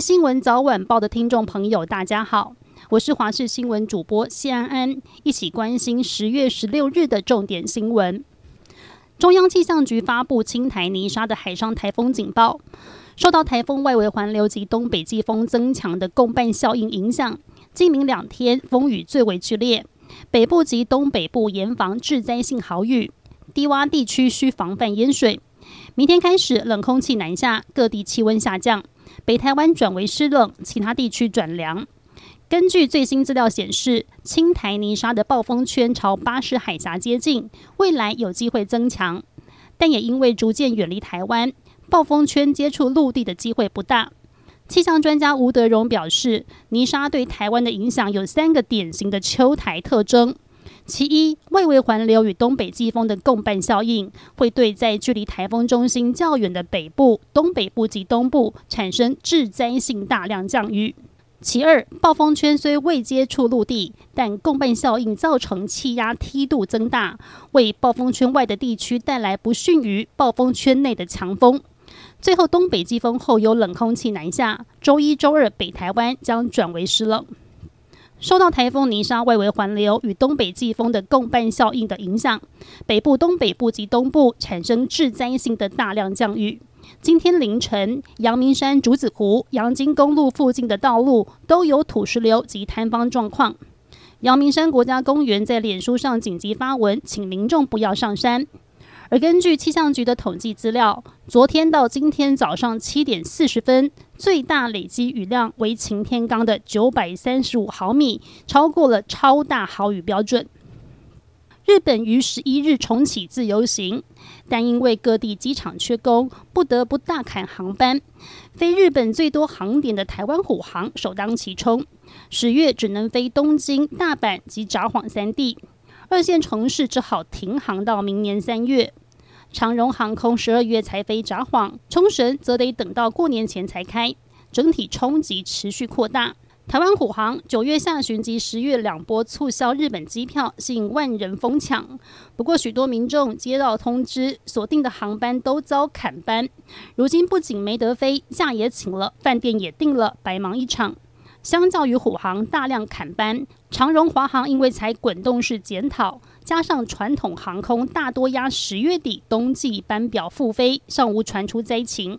新闻早晚报的听众朋友，大家好，我是华视新闻主播谢安安，一起关心十月十六日的重点新闻。中央气象局发布青台泥沙的海上台风警报，受到台风外围环流及东北季风增强的共伴效应影响，今明两天风雨最为剧烈，北部及东北部严防致灾性豪雨，低洼地区需防范淹水。明天开始冷空气南下，各地气温下降，北台湾转为湿冷，其他地区转凉。根据最新资料显示，青台泥沙的暴风圈朝巴士海峡接近，未来有机会增强，但也因为逐渐远离台湾，暴风圈接触陆地的机会不大。气象专家吴德荣表示，泥沙对台湾的影响有三个典型的秋台特征：其一，外围环流与东北季风的共伴效应，会对在距离台风中心较远的北部、东北部及东部产生致灾性大量降雨。其二，暴风圈虽未接触陆地，但共伴效应造成气压梯度增大，为暴风圈外的地区带来不逊于暴风圈内的强风。最后，东北季风后有冷空气南下，周一、周二北台湾将转为湿冷。受到台风泥沙外围环流与东北季风的共伴效应的影响，北部、东北部及东部产生致灾性的大量降雨。今天凌晨，阳明山竹子湖、阳金公路附近的道路都有土石流及坍方状况。阳明山国家公园在脸书上紧急发文，请民众不要上山。而根据气象局的统计资料，昨天到今天早上七点四十分，最大累积雨量为晴天刚的九百三十五毫米，超过了超大豪雨标准。日本于十一日重启自由行，但因为各地机场缺工，不得不大砍航班。飞日本最多航点的台湾虎航首当其冲，十月只能飞东京、大阪及札幌三地，二线城市只好停航到明年三月。长荣航空十二月才飞札幌，冲绳则得等到过年前才开，整体冲击持续扩大。台湾虎航九月下旬及十月两波促销日本机票，吸引万人疯抢。不过，许多民众接到通知，锁定的航班都遭砍班。如今不仅没得飞，假也请了，饭店也订了，白忙一场。相较于虎航大量砍班，长荣、华航因为才滚动式检讨，加上传统航空大多压十月底冬季班表复飞，尚无传出灾情。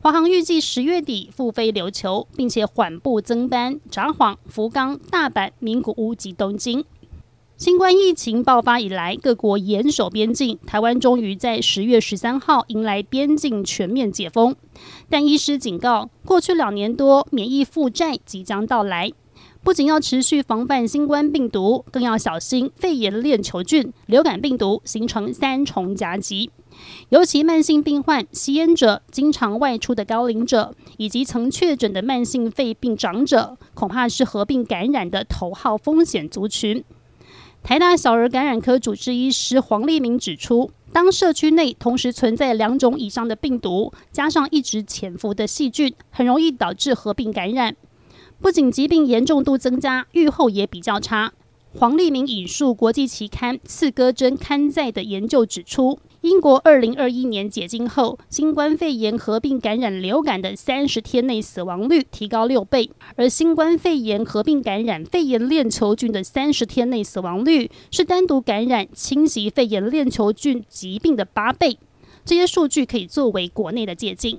华航预计十月底复飞琉球，并且缓步增班札幌、福冈、大阪、名古屋及东京。新冠疫情爆发以来，各国严守边境，台湾终于在十月十三号迎来边境全面解封。但医师警告，过去两年多免疫负债即将到来，不仅要持续防范新冠病毒，更要小心肺炎链球菌、流感病毒形成三重夹击。尤其慢性病患、吸烟者、经常外出的高龄者，以及曾确诊的慢性肺病长者，恐怕是合并感染的头号风险族群。台大小儿感染科主治医师黄立明指出，当社区内同时存在两种以上的病毒，加上一直潜伏的细菌，很容易导致合并感染。不仅疾病严重度增加，预后也比较差。黄立明引述国际期刊《刺胳针》刊载的研究指出，英国二零二一年解禁后，新冠肺炎合并感染流感的三十天内死亡率提高六倍，而新冠肺炎合并感染肺炎链球菌的三十天内死亡率是单独感染侵袭肺炎链球菌疾病的八倍。这些数据可以作为国内的借鉴。